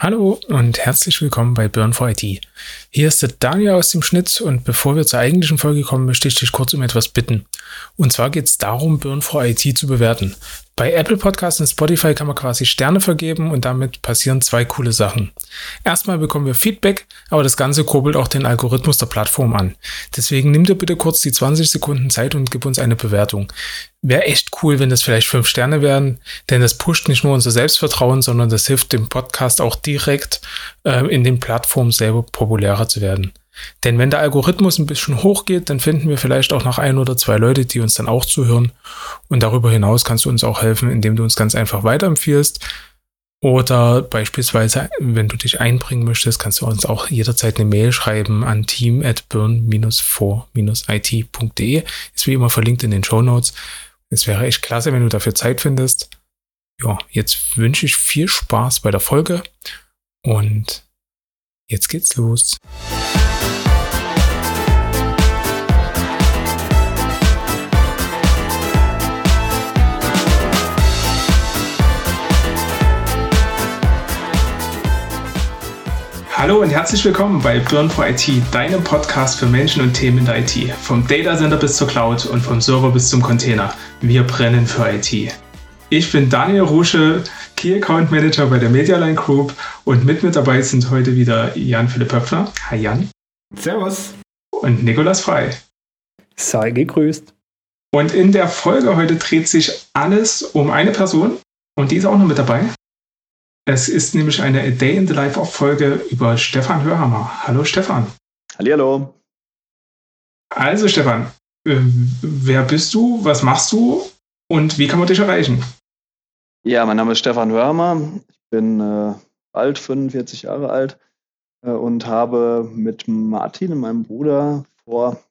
Hallo und herzlich willkommen bei Burn for IT. Hier ist der Daniel aus dem Schnitt und bevor wir zur eigentlichen Folge kommen, möchte ich dich kurz um etwas bitten. Und zwar geht es darum, Burn for IT zu bewerten. Bei Apple Podcasts und Spotify kann man quasi Sterne vergeben und damit passieren zwei coole Sachen. Erstmal bekommen wir Feedback, aber das Ganze kurbelt auch den Algorithmus der Plattform an. Deswegen nimm dir bitte kurz die 20 Sekunden Zeit und gib uns eine Bewertung. Wäre echt cool, wenn das vielleicht fünf Sterne wären, denn das pusht nicht nur unser Selbstvertrauen, sondern das hilft dem Podcast auch direkt äh, in den Plattformen selber populärer zu werden. Denn wenn der Algorithmus ein bisschen hochgeht, dann finden wir vielleicht auch noch ein oder zwei Leute, die uns dann auch zuhören. Und darüber hinaus kannst du uns auch helfen, indem du uns ganz einfach weiterempfiehlst. Oder beispielsweise, wenn du dich einbringen möchtest, kannst du uns auch jederzeit eine Mail schreiben an team at burn-for-it.de. Ist wie immer verlinkt in den Show Notes. Es wäre echt klasse, wenn du dafür Zeit findest. Ja, jetzt wünsche ich viel Spaß bei der Folge und jetzt geht's los. Hallo und herzlich willkommen bei Burn for IT, deinem Podcast für Menschen und Themen in der IT. Vom Data Center bis zur Cloud und vom Server bis zum Container. Wir brennen für IT. Ich bin Daniel Rusche, Key Account Manager bei der Medialine Group und mit mir dabei sind heute wieder Jan-Philipp Höpfner. Hi Jan. Servus. Und Nikolas Frei. Sei gegrüßt. Und in der Folge heute dreht sich alles um eine Person und die ist auch noch mit dabei. Es ist nämlich eine A Day in the Life of Folge über Stefan Hörhammer. Hallo Stefan. Hallo. Also Stefan, äh, wer bist du, was machst du und wie kann man dich erreichen? Ja, mein Name ist Stefan Hörhammer. Ich bin äh, alt, 45 Jahre alt äh, und habe mit Martin und meinem Bruder vor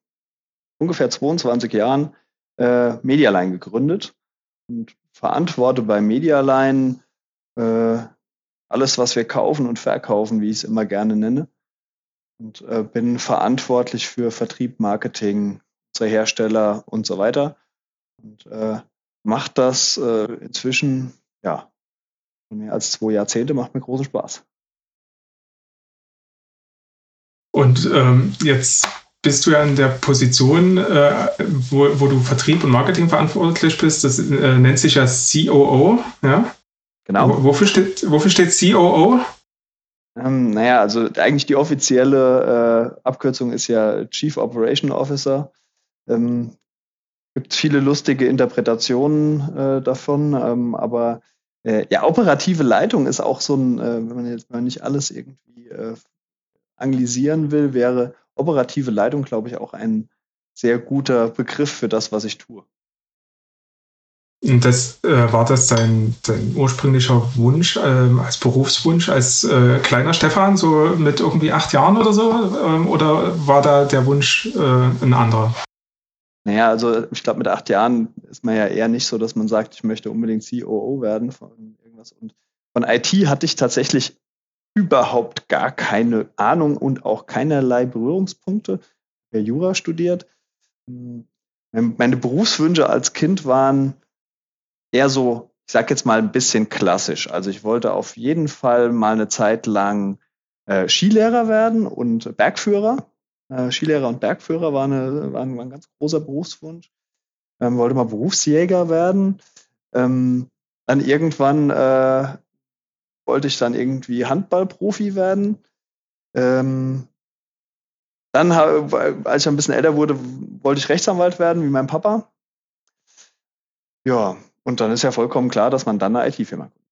ungefähr 22 Jahren äh, Medialine gegründet und verantworte bei Medialine äh, alles, was wir kaufen und verkaufen, wie ich es immer gerne nenne. Und äh, bin verantwortlich für Vertrieb, Marketing, unsere Hersteller und so weiter. Und äh, macht das äh, inzwischen, ja, mehr als zwei Jahrzehnte, macht mir großen Spaß. Und ähm, jetzt bist du ja in der Position, äh, wo, wo, du Vertrieb und Marketing verantwortlich bist. Das äh, nennt sich ja COO, ja? Genau. Wofür steht, wofür steht COO? Ähm, naja, also eigentlich die offizielle äh, Abkürzung ist ja Chief Operation Officer. Ähm, gibt viele lustige Interpretationen äh, davon, ähm, aber äh, ja, operative Leitung ist auch so ein, äh, wenn man jetzt mal nicht alles irgendwie äh, anglisieren will, wäre operative Leitung, glaube ich, auch ein sehr guter Begriff für das, was ich tue. Und das äh, war das dein, dein ursprünglicher Wunsch äh, als Berufswunsch als äh, kleiner Stefan, so mit irgendwie acht Jahren oder so? Ähm, oder war da der Wunsch äh, ein anderer? Naja, also ich glaube, mit acht Jahren ist man ja eher nicht so, dass man sagt, ich möchte unbedingt COO werden von irgendwas. Und von IT hatte ich tatsächlich überhaupt gar keine Ahnung und auch keinerlei Berührungspunkte. Ich habe Jura studiert. Hm, meine Berufswünsche als Kind waren eher so, ich sag jetzt mal ein bisschen klassisch. Also ich wollte auf jeden Fall mal eine Zeit lang äh, Skilehrer werden und Bergführer. Äh, Skilehrer und Bergführer war, eine, war, ein, war ein ganz großer Berufswunsch. Ähm, wollte mal Berufsjäger werden. Ähm, dann irgendwann äh, wollte ich dann irgendwie Handballprofi werden. Ähm, dann, als ich ein bisschen älter wurde, wollte ich Rechtsanwalt werden, wie mein Papa. Ja, und dann ist ja vollkommen klar, dass man dann eine IT-Firma gründet.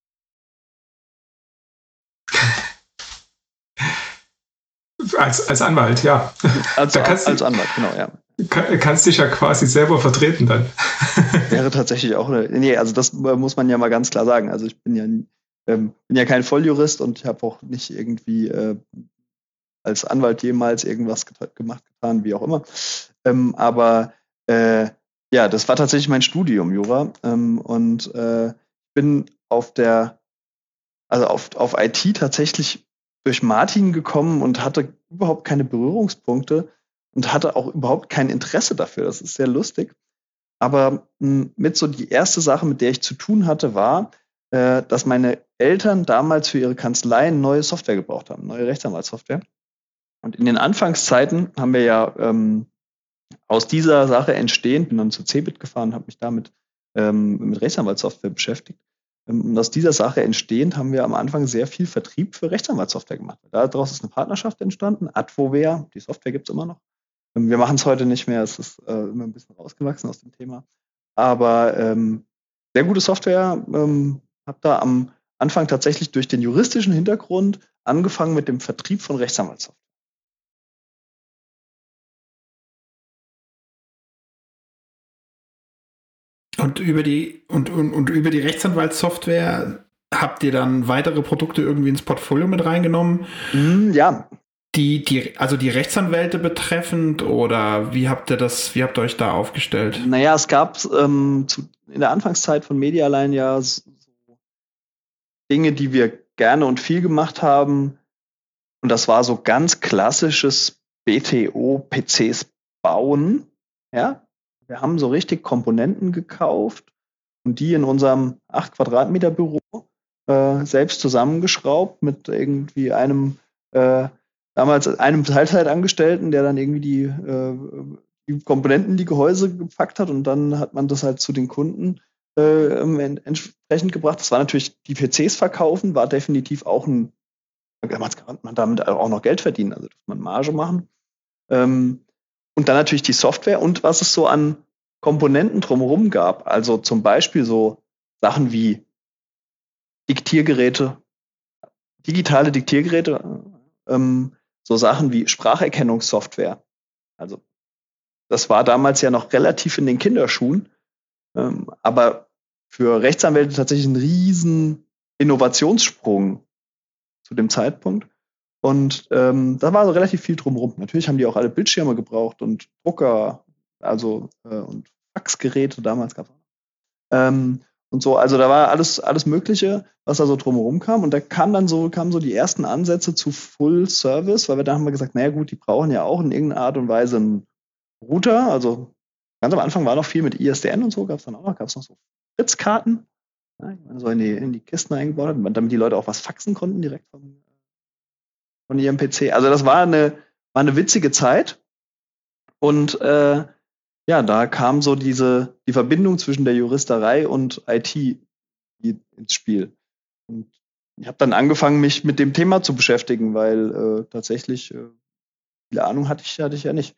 Als, als Anwalt, ja. Als, als, als Anwalt, genau, ja. Kann, kannst dich ja quasi selber vertreten dann. Wäre tatsächlich auch eine. Nee, also das muss man ja mal ganz klar sagen. Also ich bin ja, ähm, bin ja kein Volljurist und ich habe auch nicht irgendwie äh, als Anwalt jemals irgendwas gemacht, getan, wie auch immer. Ähm, aber äh, ja, das war tatsächlich mein Studium, Jura. Ähm, und äh, bin auf der, also auf, auf IT tatsächlich durch Martin gekommen und hatte überhaupt keine Berührungspunkte und hatte auch überhaupt kein Interesse dafür. Das ist sehr lustig. Aber mh, hm, mit so die erste Sache, mit der ich zu tun hatte, war, äh, dass meine Eltern damals für ihre Kanzleien neue Software gebraucht haben, neue Rechtsanwaltssoftware. Und in den Anfangszeiten haben wir ja ähm, aus dieser Sache entstehend, bin dann zu Cebit gefahren, habe mich damit ähm, mit Rechtsanwaltssoftware beschäftigt. Ähm, und aus dieser Sache entstehend haben wir am Anfang sehr viel Vertrieb für Rechtsanwaltssoftware gemacht. Daraus ist eine Partnerschaft entstanden, Advoware, die Software gibt es immer noch. Ähm, wir machen es heute nicht mehr, es ist äh, immer ein bisschen rausgewachsen aus dem Thema. Aber ähm, sehr gute Software, ähm, habe da am Anfang tatsächlich durch den juristischen Hintergrund angefangen mit dem Vertrieb von Rechtsanwaltssoftware. Und über die, und, und, und über die Rechtsanwaltssoftware habt ihr dann weitere Produkte irgendwie ins Portfolio mit reingenommen? Mm, ja. Die, die, also die Rechtsanwälte betreffend oder wie habt ihr das, wie habt ihr euch da aufgestellt? Naja, es gab ähm, zu, in der Anfangszeit von Medialine ja so Dinge, die wir gerne und viel gemacht haben. Und das war so ganz klassisches BTO-PCs bauen. Ja, wir haben so richtig Komponenten gekauft und die in unserem 8 Quadratmeter Büro äh, selbst zusammengeschraubt mit irgendwie einem äh, damals einem Teilzeitangestellten, der dann irgendwie die, äh, die Komponenten, die Gehäuse gepackt hat und dann hat man das halt zu den Kunden äh, entsprechend gebracht. Das war natürlich, die PCs verkaufen, war definitiv auch ein, damals kann man damit auch noch Geld verdienen, also man Marge machen. Ähm, und dann natürlich die Software und was es so an Komponenten drumherum gab. Also zum Beispiel so Sachen wie Diktiergeräte, digitale Diktiergeräte, ähm, so Sachen wie Spracherkennungssoftware. Also das war damals ja noch relativ in den Kinderschuhen, ähm, aber für Rechtsanwälte tatsächlich ein riesen Innovationssprung zu dem Zeitpunkt. Und ähm, da war so relativ viel drumherum. Natürlich haben die auch alle Bildschirme gebraucht und Drucker, also äh, und Faxgeräte damals gab es. Ähm, und so, also da war alles, alles Mögliche, was da so drumherum kam. Und da kam dann so, kamen so die ersten Ansätze zu Full Service, weil wir da haben wir gesagt, naja gut, die brauchen ja auch in irgendeiner Art und Weise einen Router. Also ganz am Anfang war noch viel mit ISDN und so, gab es dann auch noch, gab es noch so Fritzkarten, ja, so in die, in die Kisten eingebaut, damit die Leute auch was faxen konnten direkt vom, von ihrem PC. Also das war eine, war eine witzige Zeit. Und äh, ja, da kam so diese, die Verbindung zwischen der Juristerei und IT ins Spiel. Und ich habe dann angefangen, mich mit dem Thema zu beschäftigen, weil äh, tatsächlich äh, viel Ahnung hatte ich, hatte ich ja nicht.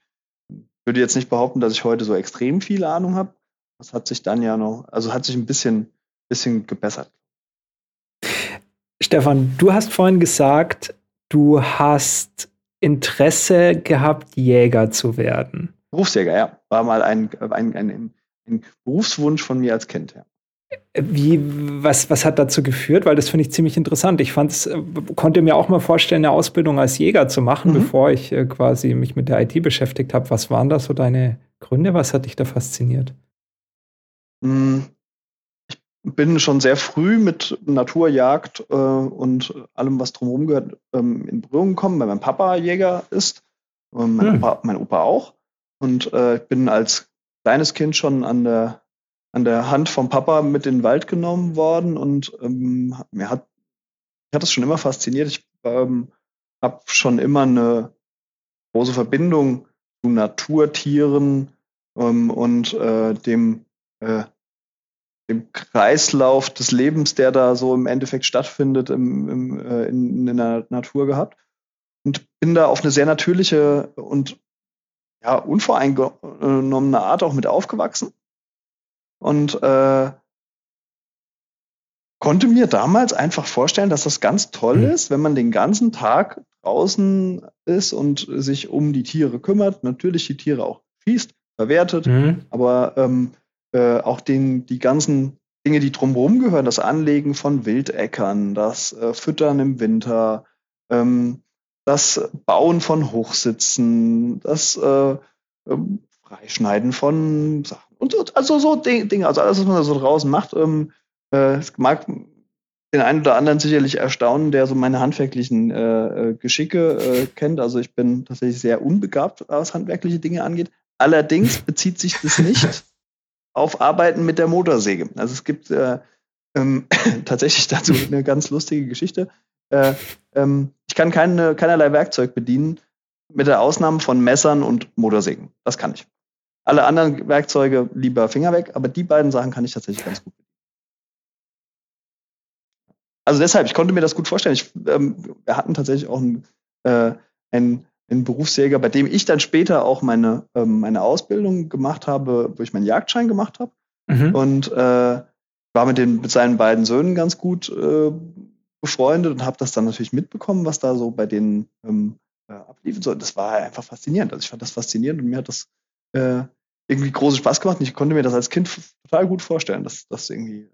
Ich würde jetzt nicht behaupten, dass ich heute so extrem viel Ahnung habe. Das hat sich dann ja noch, also hat sich ein bisschen, bisschen gebessert. Stefan, du hast vorhin gesagt, du hast Interesse gehabt, Jäger zu werden. Berufsjäger, ja. War mal ein, ein, ein, ein Berufswunsch von mir als Kind, ja. Wie, was, was hat dazu geführt? Weil das finde ich ziemlich interessant. Ich fand's, äh, konnte mir auch mal vorstellen, eine Ausbildung als Jäger zu machen, mhm. bevor ich äh, quasi mich mit der IT beschäftigt habe. Was waren da so deine Gründe? Was hat dich da fasziniert? Hm, ich bin schon sehr früh mit Naturjagd äh, und allem, was drumherum gehört, ähm, in Berührung gekommen, weil mein Papa Jäger ist, mein, hm. Opa, mein Opa auch. Und äh, bin als kleines Kind schon an der, an der Hand vom Papa mit in den Wald genommen worden und ähm, mir hat, hat das schon immer fasziniert. Ich ähm, habe schon immer eine große Verbindung zu Naturtieren ähm, und äh, dem, äh, dem Kreislauf des Lebens, der da so im Endeffekt stattfindet im, im, äh, in, in der Natur gehabt. Und bin da auf eine sehr natürliche und ja, unvoreingenommene Art auch mit aufgewachsen. Und äh, konnte mir damals einfach vorstellen, dass das ganz toll mhm. ist, wenn man den ganzen Tag draußen ist und sich um die Tiere kümmert. Natürlich die Tiere auch schießt, verwertet, mhm. aber ähm, äh, auch den, die ganzen Dinge, die drumherum gehören, das Anlegen von Wildäckern, das äh, Füttern im Winter, ähm, das Bauen von Hochsitzen, das äh, ähm, Freischneiden von Sachen und so, also so Dinge, also alles, was man da so draußen macht, ähm, äh, mag den einen oder anderen sicherlich erstaunen, der so meine handwerklichen äh, äh Geschicke äh, kennt. Also ich bin tatsächlich sehr unbegabt, was handwerkliche Dinge angeht. Allerdings bezieht sich das nicht auf Arbeiten mit der Motorsäge. Also es gibt äh, ähm, tatsächlich dazu eine ganz lustige Geschichte. Äh, ähm, ich kann keine, keinerlei Werkzeug bedienen, mit der Ausnahme von Messern und Motorsägen. Das kann ich. Alle anderen Werkzeuge lieber Finger weg, aber die beiden Sachen kann ich tatsächlich ganz gut. Also deshalb, ich konnte mir das gut vorstellen. Ich, ähm, wir hatten tatsächlich auch einen, äh, einen, einen Berufsjäger, bei dem ich dann später auch meine, ähm, meine Ausbildung gemacht habe, wo ich meinen Jagdschein gemacht habe. Mhm. Und äh, war mit, den, mit seinen beiden Söhnen ganz gut äh, befreundet und habe das dann natürlich mitbekommen, was da so bei denen ähm, äh, ablief. So, das war einfach faszinierend. Also ich fand das faszinierend und mir hat das äh, irgendwie großen Spaß gemacht. Und ich konnte mir das als Kind total gut vorstellen, dass das irgendwie.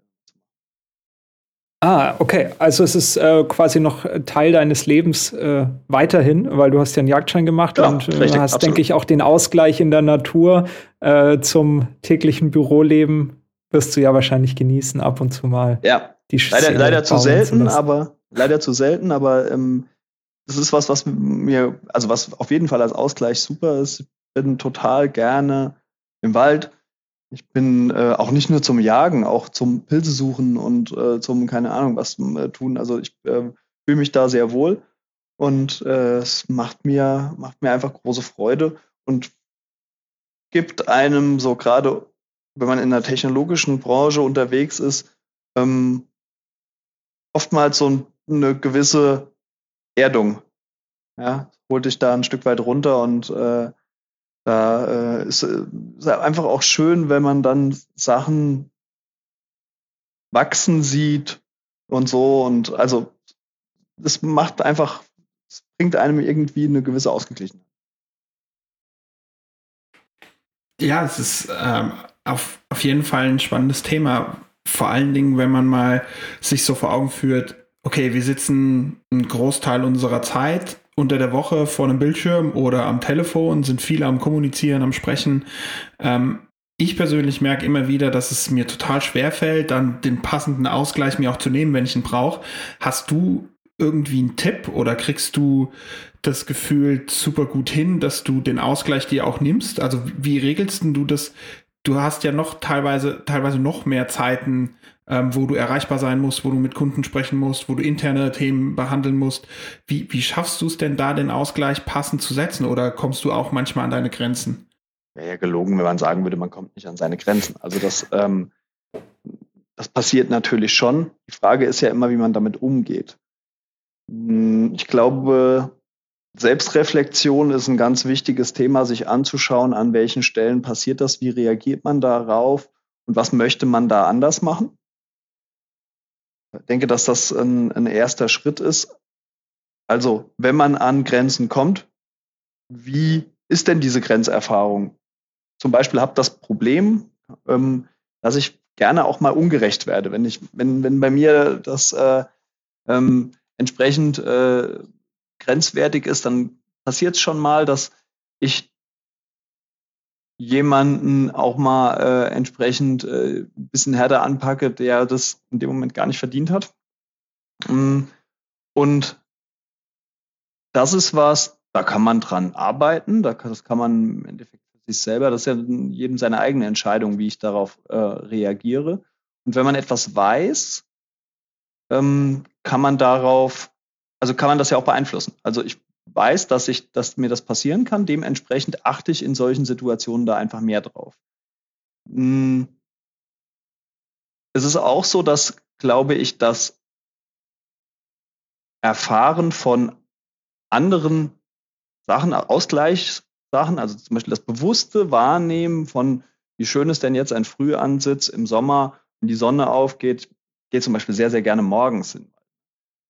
Ah, okay. Also es ist äh, quasi noch Teil deines Lebens äh, weiterhin, weil du hast ja einen Jagdschein gemacht ja, und äh, richtig, hast, denke ich, auch den Ausgleich in der Natur äh, zum täglichen Büroleben wirst du ja wahrscheinlich genießen ab und zu mal. Ja, die leider, leider zu selten, aber leider zu selten, aber ähm, das ist was, was mir, also was auf jeden Fall als Ausgleich super ist. Ich bin total gerne im Wald. Ich bin äh, auch nicht nur zum Jagen, auch zum Pilze suchen und äh, zum, keine Ahnung, was äh, tun. Also ich äh, fühle mich da sehr wohl und äh, es macht mir, macht mir einfach große Freude und gibt einem so gerade, wenn man in der technologischen Branche unterwegs ist, ähm, oftmals so eine gewisse Erdung. Ja, holt dich da ein Stück weit runter und äh, da äh, ist, äh, ist einfach auch schön, wenn man dann Sachen wachsen sieht und so und also das macht einfach, es bringt einem irgendwie eine gewisse Ausgeglichenheit. Ja, es ist ähm, auf, auf jeden Fall ein spannendes Thema. Vor allen Dingen, wenn man mal sich so vor Augen führt, okay, wir sitzen einen Großteil unserer Zeit unter der Woche vor einem Bildschirm oder am Telefon, sind viele am Kommunizieren, am Sprechen. Ähm, ich persönlich merke immer wieder, dass es mir total schwer fällt, dann den passenden Ausgleich mir auch zu nehmen, wenn ich ihn brauche. Hast du irgendwie einen Tipp oder kriegst du das Gefühl super gut hin, dass du den Ausgleich dir auch nimmst? Also wie regelst du das? Du hast ja noch teilweise, teilweise noch mehr Zeiten, ähm, wo du erreichbar sein musst, wo du mit Kunden sprechen musst, wo du interne Themen behandeln musst. Wie, wie schaffst du es denn da, den Ausgleich passend zu setzen oder kommst du auch manchmal an deine Grenzen? Wäre ja gelogen, wenn man sagen würde, man kommt nicht an seine Grenzen. Also das, ähm, das passiert natürlich schon. Die Frage ist ja immer, wie man damit umgeht. Hm, ich glaube, Selbstreflexion ist ein ganz wichtiges Thema, sich anzuschauen, an welchen Stellen passiert das, wie reagiert man darauf und was möchte man da anders machen. Ich denke, dass das ein, ein erster Schritt ist. Also, wenn man an Grenzen kommt, wie ist denn diese Grenzerfahrung? Zum Beispiel habe das Problem, ähm, dass ich gerne auch mal ungerecht werde. Wenn ich, wenn, wenn bei mir das äh, ähm, entsprechend äh, grenzwertig ist, dann passiert es schon mal, dass ich jemanden auch mal äh, entsprechend äh, ein bisschen härter anpacke, der das in dem Moment gar nicht verdient hat. Mm, und das ist was, da kann man dran arbeiten, da kann, das kann man im Endeffekt für sich selber, das ist ja jedem seine eigene Entscheidung, wie ich darauf äh, reagiere. Und wenn man etwas weiß, ähm, kann man darauf, also kann man das ja auch beeinflussen. Also ich weiß, dass ich, dass mir das passieren kann. Dementsprechend achte ich in solchen Situationen da einfach mehr drauf. Hm. Es ist auch so, dass, glaube ich, das Erfahren von anderen Sachen, Ausgleichssachen, also zum Beispiel das bewusste Wahrnehmen von, wie schön ist denn jetzt ein Frühansitz im Sommer, wenn die Sonne aufgeht, geht zum Beispiel sehr, sehr gerne morgens hin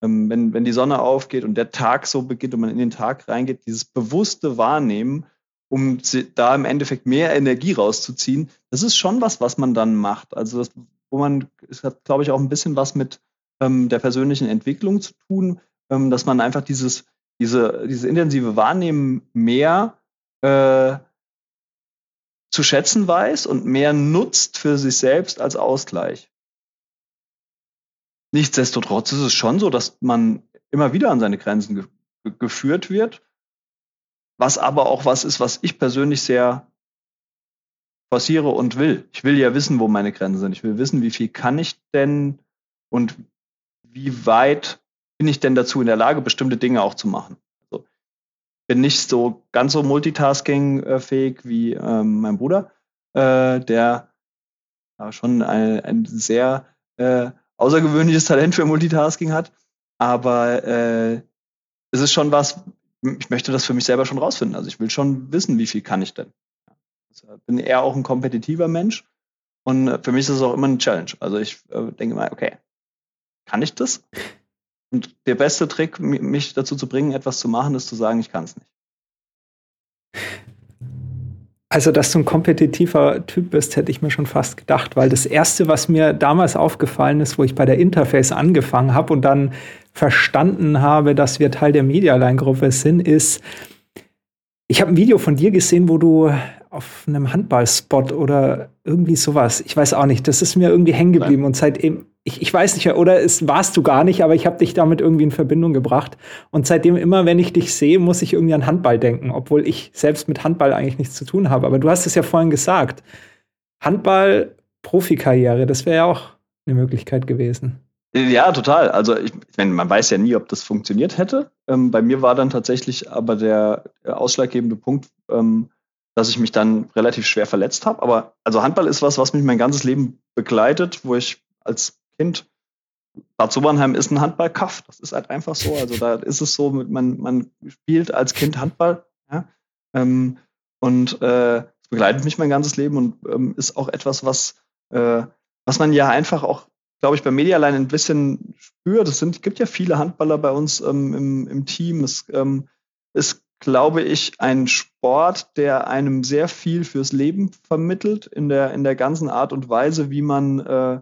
ähm, wenn, wenn die Sonne aufgeht und der Tag so beginnt und man in den Tag reingeht, dieses bewusste Wahrnehmen, um da im Endeffekt mehr Energie rauszuziehen, das ist schon was, was man dann macht. Also das, wo man, es hat, glaube ich, auch ein bisschen was mit ähm, der persönlichen Entwicklung zu tun, ähm, dass man einfach dieses, diese, diese intensive Wahrnehmen mehr äh, zu schätzen weiß und mehr nutzt für sich selbst als Ausgleich. Nichtsdestotrotz ist es schon so, dass man immer wieder an seine Grenzen ge geführt wird, was aber auch was ist, was ich persönlich sehr forciere und will. Ich will ja wissen, wo meine Grenzen sind. Ich will wissen, wie viel kann ich denn und wie weit bin ich denn dazu in der Lage, bestimmte Dinge auch zu machen. Also bin nicht so ganz so multitasking-fähig wie ähm, mein Bruder, äh, der schon ein, ein sehr äh, außergewöhnliches Talent für Multitasking hat. Aber äh, es ist schon was, ich möchte das für mich selber schon rausfinden. Also ich will schon wissen, wie viel kann ich denn. Ich also bin eher auch ein kompetitiver Mensch und für mich ist es auch immer eine Challenge. Also ich äh, denke mal, okay, kann ich das? Und der beste Trick, mich dazu zu bringen, etwas zu machen, ist zu sagen, ich kann es nicht. Also, dass du ein kompetitiver Typ bist, hätte ich mir schon fast gedacht, weil das Erste, was mir damals aufgefallen ist, wo ich bei der Interface angefangen habe und dann verstanden habe, dass wir Teil der Medialine-Gruppe sind, ist, ich habe ein Video von dir gesehen, wo du auf einem Handballspot oder irgendwie sowas, ich weiß auch nicht, das ist mir irgendwie hängen geblieben und seitdem, ich, ich weiß nicht, oder es warst du gar nicht, aber ich habe dich damit irgendwie in Verbindung gebracht und seitdem immer, wenn ich dich sehe, muss ich irgendwie an Handball denken, obwohl ich selbst mit Handball eigentlich nichts zu tun habe. Aber du hast es ja vorhin gesagt, Handball, Profikarriere, das wäre ja auch eine Möglichkeit gewesen. Ja, total. Also ich, ich meine, man weiß ja nie, ob das funktioniert hätte. Ähm, bei mir war dann tatsächlich aber der, ausschlaggebende Punkt, ähm, dass ich mich dann relativ schwer verletzt habe. Aber also Handball ist was, was mich mein ganzes Leben begleitet, wo ich als Kind Bad Sobernheim ist ein Handballkaff. Das ist halt einfach so. Also da ist es so, man, man spielt als Kind Handball. Ja? Ähm, und äh, begleitet mich mein ganzes Leben und ähm, ist auch etwas, was, äh, was man ja einfach auch, glaube ich, bei Medialine ein bisschen spürt. Es sind, gibt ja viele Handballer bei uns ähm, im, im Team. Es ähm, ist glaube ich, ein Sport, der einem sehr viel fürs Leben vermittelt, in der, in der ganzen Art und Weise, wie man, äh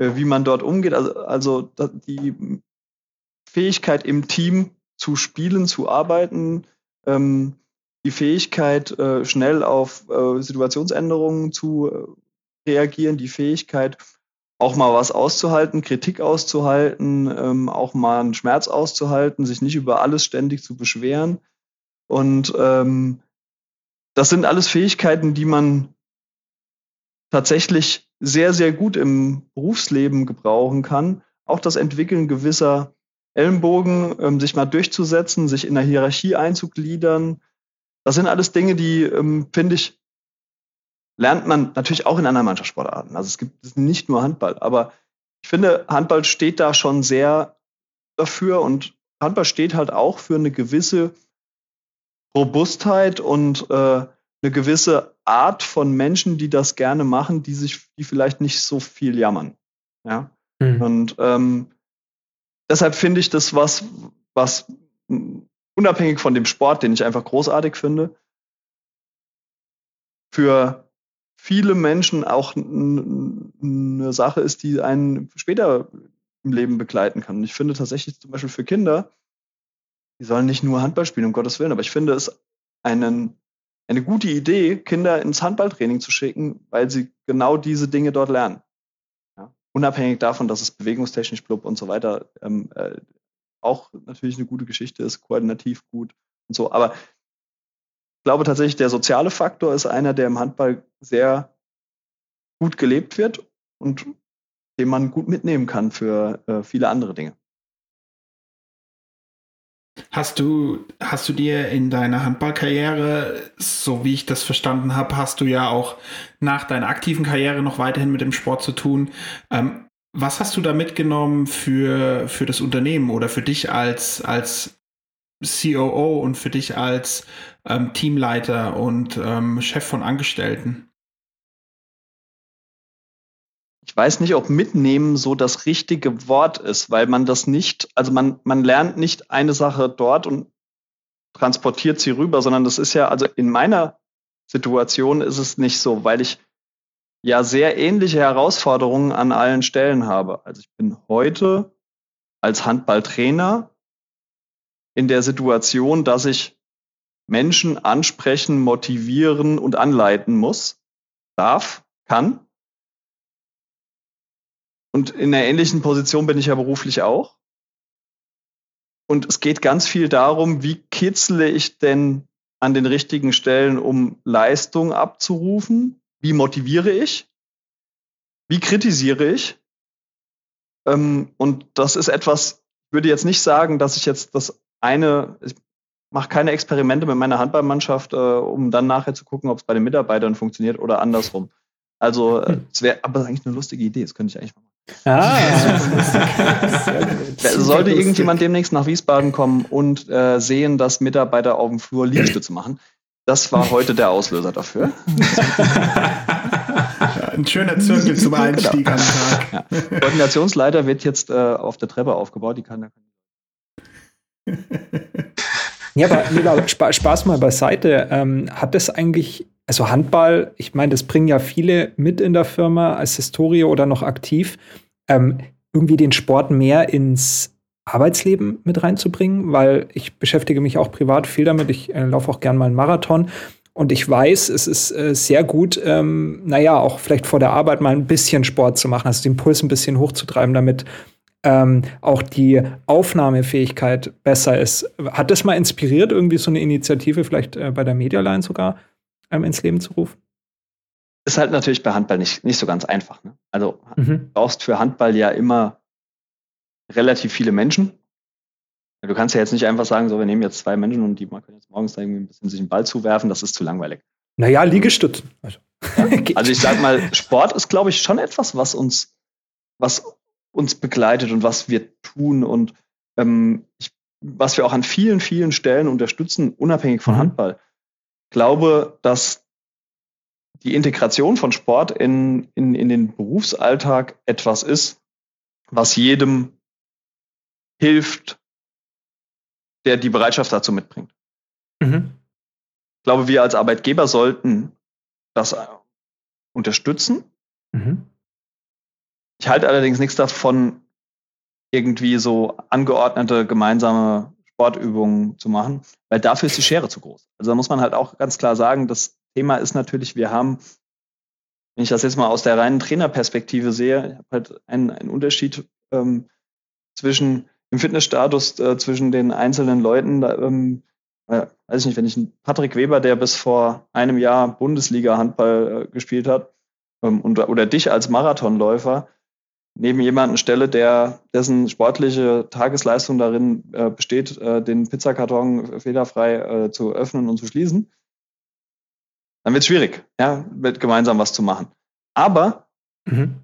wie man dort umgeht. Also, also die Fähigkeit im Team zu spielen, zu arbeiten, ähm, die Fähigkeit, äh, schnell auf äh, Situationsänderungen zu äh, reagieren, die Fähigkeit, auch mal was auszuhalten, Kritik auszuhalten, ähm, auch mal einen Schmerz auszuhalten, sich nicht über alles ständig zu beschweren. Und ähm, das sind alles Fähigkeiten, die man tatsächlich sehr, sehr gut im Berufsleben gebrauchen kann. Auch das Entwickeln gewisser Ellenbogen, ähm, sich mal durchzusetzen, sich in der Hierarchie einzugliedern. Das sind alles Dinge, die, ähm, finde ich, lernt man natürlich auch in anderen Mannschaftssportarten. Also es gibt nicht nur Handball, aber ich finde, Handball steht da schon sehr dafür und Handball steht halt auch für eine gewisse Robustheit und äh, eine gewisse Art von Menschen, die das gerne machen, die sich, die vielleicht nicht so viel jammern. Ja. Mhm. Und ähm, deshalb finde ich das was, was unabhängig von dem Sport, den ich einfach großartig finde, für viele Menschen auch eine Sache ist, die einen später im Leben begleiten kann. Und ich finde tatsächlich zum Beispiel für Kinder die sollen nicht nur Handball spielen, um Gottes Willen, aber ich finde es einen, eine gute Idee, Kinder ins Handballtraining zu schicken, weil sie genau diese Dinge dort lernen. Ja? Unabhängig davon, dass es bewegungstechnisch blub und so weiter ähm, äh, auch natürlich eine gute Geschichte ist, koordinativ gut und so. Aber ich glaube tatsächlich, der soziale Faktor ist einer, der im Handball sehr gut gelebt wird und den man gut mitnehmen kann für äh, viele andere Dinge. Hast du, hast du dir in deiner Handballkarriere, so wie ich das verstanden habe, hast du ja auch nach deiner aktiven Karriere noch weiterhin mit dem Sport zu tun. Ähm, was hast du da mitgenommen für, für das Unternehmen oder für dich als, als COO und für dich als ähm, Teamleiter und ähm, Chef von Angestellten? Ich weiß nicht, ob mitnehmen so das richtige Wort ist, weil man das nicht, also man, man lernt nicht eine Sache dort und transportiert sie rüber, sondern das ist ja, also in meiner Situation ist es nicht so, weil ich ja sehr ähnliche Herausforderungen an allen Stellen habe. Also ich bin heute als Handballtrainer in der Situation, dass ich Menschen ansprechen, motivieren und anleiten muss, darf, kann. Und in einer ähnlichen Position bin ich ja beruflich auch. Und es geht ganz viel darum, wie kitzle ich denn an den richtigen Stellen, um Leistung abzurufen? Wie motiviere ich? Wie kritisiere ich? Ähm, und das ist etwas, ich würde jetzt nicht sagen, dass ich jetzt das eine, ich mache keine Experimente mit meiner Handballmannschaft, äh, um dann nachher zu gucken, ob es bei den Mitarbeitern funktioniert oder andersrum. Also, äh, es wäre aber eigentlich eine lustige Idee, das könnte ich eigentlich machen. Ah, Sollte irgendjemand demnächst nach Wiesbaden kommen und äh, sehen, dass Mitarbeiter auf dem Flur Liegestütze machen, das war heute der Auslöser dafür. Ja, ein schöner Zirkel zum genau. Einstieg genau. am Tag. Ja. Koordinationsleiter wird jetzt äh, auf der Treppe aufgebaut, die kann da. Ja, aber Spaß mal beiseite. Ähm, hat das eigentlich, also Handball, ich meine, das bringen ja viele mit in der Firma als Historie oder noch aktiv, ähm, irgendwie den Sport mehr ins Arbeitsleben mit reinzubringen, weil ich beschäftige mich auch privat viel damit. Ich äh, laufe auch gern mal einen Marathon. Und ich weiß, es ist äh, sehr gut, ähm, naja, auch vielleicht vor der Arbeit mal ein bisschen Sport zu machen, also den Puls ein bisschen hochzutreiben, damit ähm, auch die Aufnahmefähigkeit besser ist. Hat das mal inspiriert, irgendwie so eine Initiative vielleicht äh, bei der Medialine sogar ähm, ins Leben zu rufen? Ist halt natürlich bei Handball nicht, nicht so ganz einfach. Ne? Also mhm. du brauchst für Handball ja immer relativ viele Menschen. Du kannst ja jetzt nicht einfach sagen, so, wir nehmen jetzt zwei Menschen und die können jetzt morgens da irgendwie ein bisschen sich einen Ball zuwerfen, das ist zu langweilig. Naja, Liegestützen. Also, also ich sag mal, Sport ist, glaube ich, schon etwas, was uns, was uns begleitet und was wir tun und ähm, ich, was wir auch an vielen, vielen Stellen unterstützen, unabhängig von mhm. Handball. Ich glaube, dass die Integration von Sport in, in, in den Berufsalltag etwas ist, was jedem hilft, der die Bereitschaft dazu mitbringt. Mhm. Ich glaube, wir als Arbeitgeber sollten das äh, unterstützen. Mhm. Ich halte allerdings nichts davon, irgendwie so angeordnete gemeinsame Sportübungen zu machen, weil dafür ist die Schere zu groß. Also da muss man halt auch ganz klar sagen, das Thema ist natürlich, wir haben, wenn ich das jetzt mal aus der reinen Trainerperspektive sehe, ich habe halt einen, einen Unterschied ähm, zwischen im Fitnessstatus äh, zwischen den einzelnen Leuten. Da, ähm, äh, weiß ich nicht, wenn ich einen Patrick Weber, der bis vor einem Jahr Bundesliga-Handball äh, gespielt hat, ähm, und, oder dich als Marathonläufer neben jemanden stelle, der dessen sportliche Tagesleistung darin äh, besteht, äh, den Pizzakarton fehlerfrei äh, zu öffnen und zu schließen, dann wird es schwierig, ja, mit gemeinsam was zu machen. Aber mhm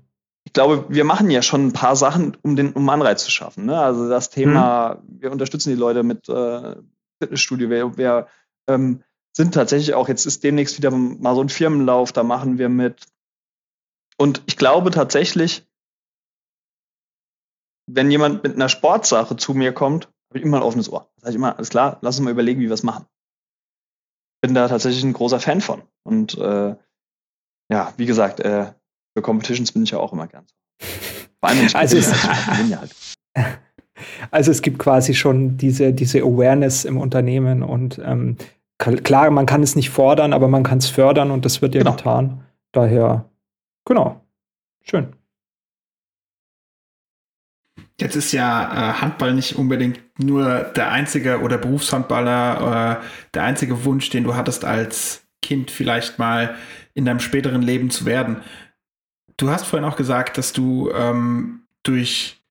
ich glaube, wir machen ja schon ein paar Sachen, um den um Anreiz zu schaffen. Ne? Also das Thema, mhm. wir unterstützen die Leute mit äh, Fitnessstudio. Wir, wir ähm, sind tatsächlich auch, jetzt ist demnächst wieder mal so ein Firmenlauf, da machen wir mit. Und ich glaube tatsächlich, wenn jemand mit einer Sportsache zu mir kommt, habe ich immer ein offenes Ohr. Das heißt immer, alles klar, lass uns mal überlegen, wie wir es machen. Bin da tatsächlich ein großer Fan von. Und äh, ja, wie gesagt, äh, für Competitions bin ich ja auch immer gern. Vor allem, also, es, halt. also es gibt quasi schon diese, diese Awareness im Unternehmen und ähm, klar, man kann es nicht fordern, aber man kann es fördern und das wird ja genau. getan. Daher, genau, schön. Jetzt ist ja äh, Handball nicht unbedingt nur der einzige oder Berufshandballer, äh, der einzige Wunsch, den du hattest als Kind vielleicht mal in deinem späteren Leben zu werden. Du hast vorhin auch gesagt, dass du ähm, durch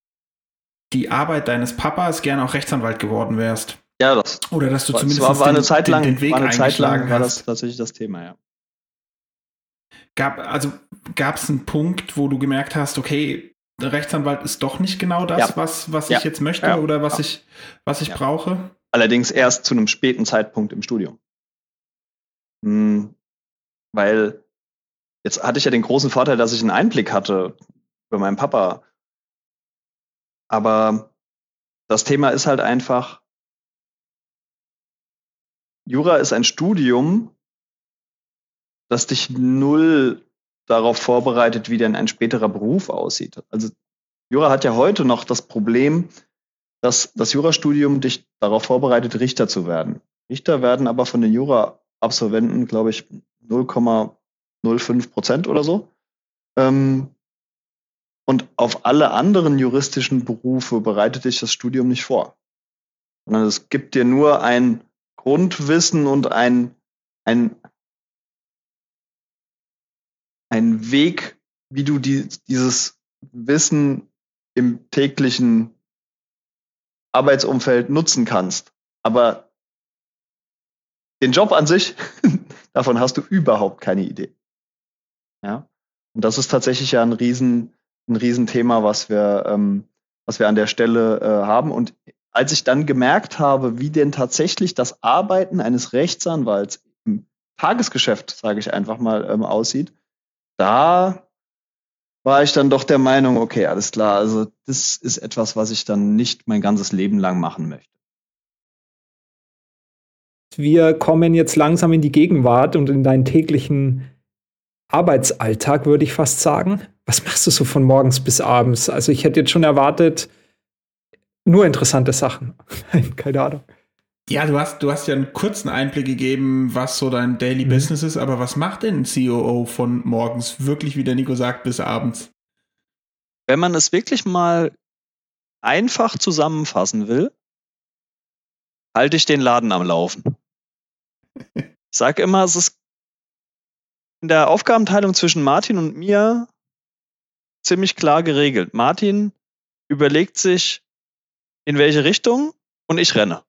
die Arbeit deines Papas gerne auch Rechtsanwalt geworden wärst. Ja, das. Oder dass du war, zumindest war, war eine Zeit lang, den, den Weg war eine Zeit lang war das tatsächlich das Thema, ja. Gab, also gab es einen Punkt, wo du gemerkt hast, okay, Rechtsanwalt ist doch nicht genau das, ja. was, was ja. ich jetzt möchte ja. oder was ich, was ich brauche? Allerdings erst zu einem späten Zeitpunkt im Studium. Hm, weil Jetzt hatte ich ja den großen Vorteil, dass ich einen Einblick hatte über meinen Papa. Aber das Thema ist halt einfach, Jura ist ein Studium, das dich null darauf vorbereitet, wie denn ein späterer Beruf aussieht. Also Jura hat ja heute noch das Problem, dass das Jurastudium dich darauf vorbereitet, Richter zu werden. Richter werden aber von den Jura-Absolventen, glaube ich, 0, 0,5 Prozent oder so. Ähm, und auf alle anderen juristischen Berufe bereitet dich das Studium nicht vor. Sondern es gibt dir nur ein Grundwissen und ein, ein, ein Weg, wie du die, dieses Wissen im täglichen Arbeitsumfeld nutzen kannst. Aber den Job an sich, davon hast du überhaupt keine Idee. Ja. Und das ist tatsächlich ja ein Riesen, ein Riesenthema, was wir, ähm, was wir an der Stelle äh, haben. Und als ich dann gemerkt habe, wie denn tatsächlich das Arbeiten eines Rechtsanwalts im Tagesgeschäft, sage ich einfach mal, ähm, aussieht, da war ich dann doch der Meinung, okay, alles klar, also das ist etwas, was ich dann nicht mein ganzes Leben lang machen möchte. Wir kommen jetzt langsam in die Gegenwart und in deinen täglichen Arbeitsalltag, würde ich fast sagen. Was machst du so von morgens bis abends? Also ich hätte jetzt schon erwartet, nur interessante Sachen. Keine Ahnung. Ja, du hast, du hast ja einen kurzen Einblick gegeben, was so dein Daily mhm. Business ist, aber was macht denn ein COO von morgens wirklich, wie der Nico sagt, bis abends? Wenn man es wirklich mal einfach zusammenfassen will, halte ich den Laden am Laufen. Ich sage immer, es ist in der Aufgabenteilung zwischen Martin und mir ziemlich klar geregelt. Martin überlegt sich, in welche Richtung und ich renne.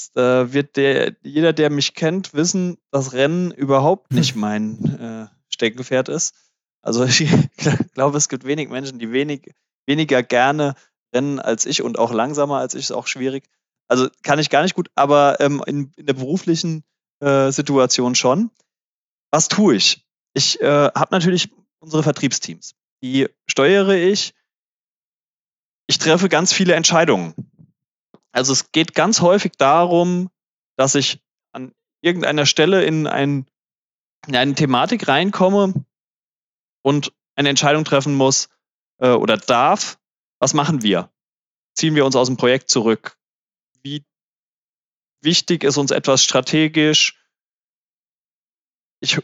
Jetzt äh, wird der, jeder, der mich kennt, wissen, dass Rennen überhaupt nicht mein äh, Steckenpferd ist. Also ich glaube, es gibt wenig Menschen, die wenig, weniger gerne rennen als ich und auch langsamer als ich, ist auch schwierig. Also kann ich gar nicht gut, aber ähm, in, in der beruflichen äh, Situation schon. Was tue ich? Ich äh, habe natürlich unsere Vertriebsteams. Die steuere ich. Ich treffe ganz viele Entscheidungen. Also es geht ganz häufig darum, dass ich an irgendeiner Stelle in, ein, in eine Thematik reinkomme und eine Entscheidung treffen muss äh, oder darf. Was machen wir? Ziehen wir uns aus dem Projekt zurück? Wie wichtig ist uns etwas strategisch? Ich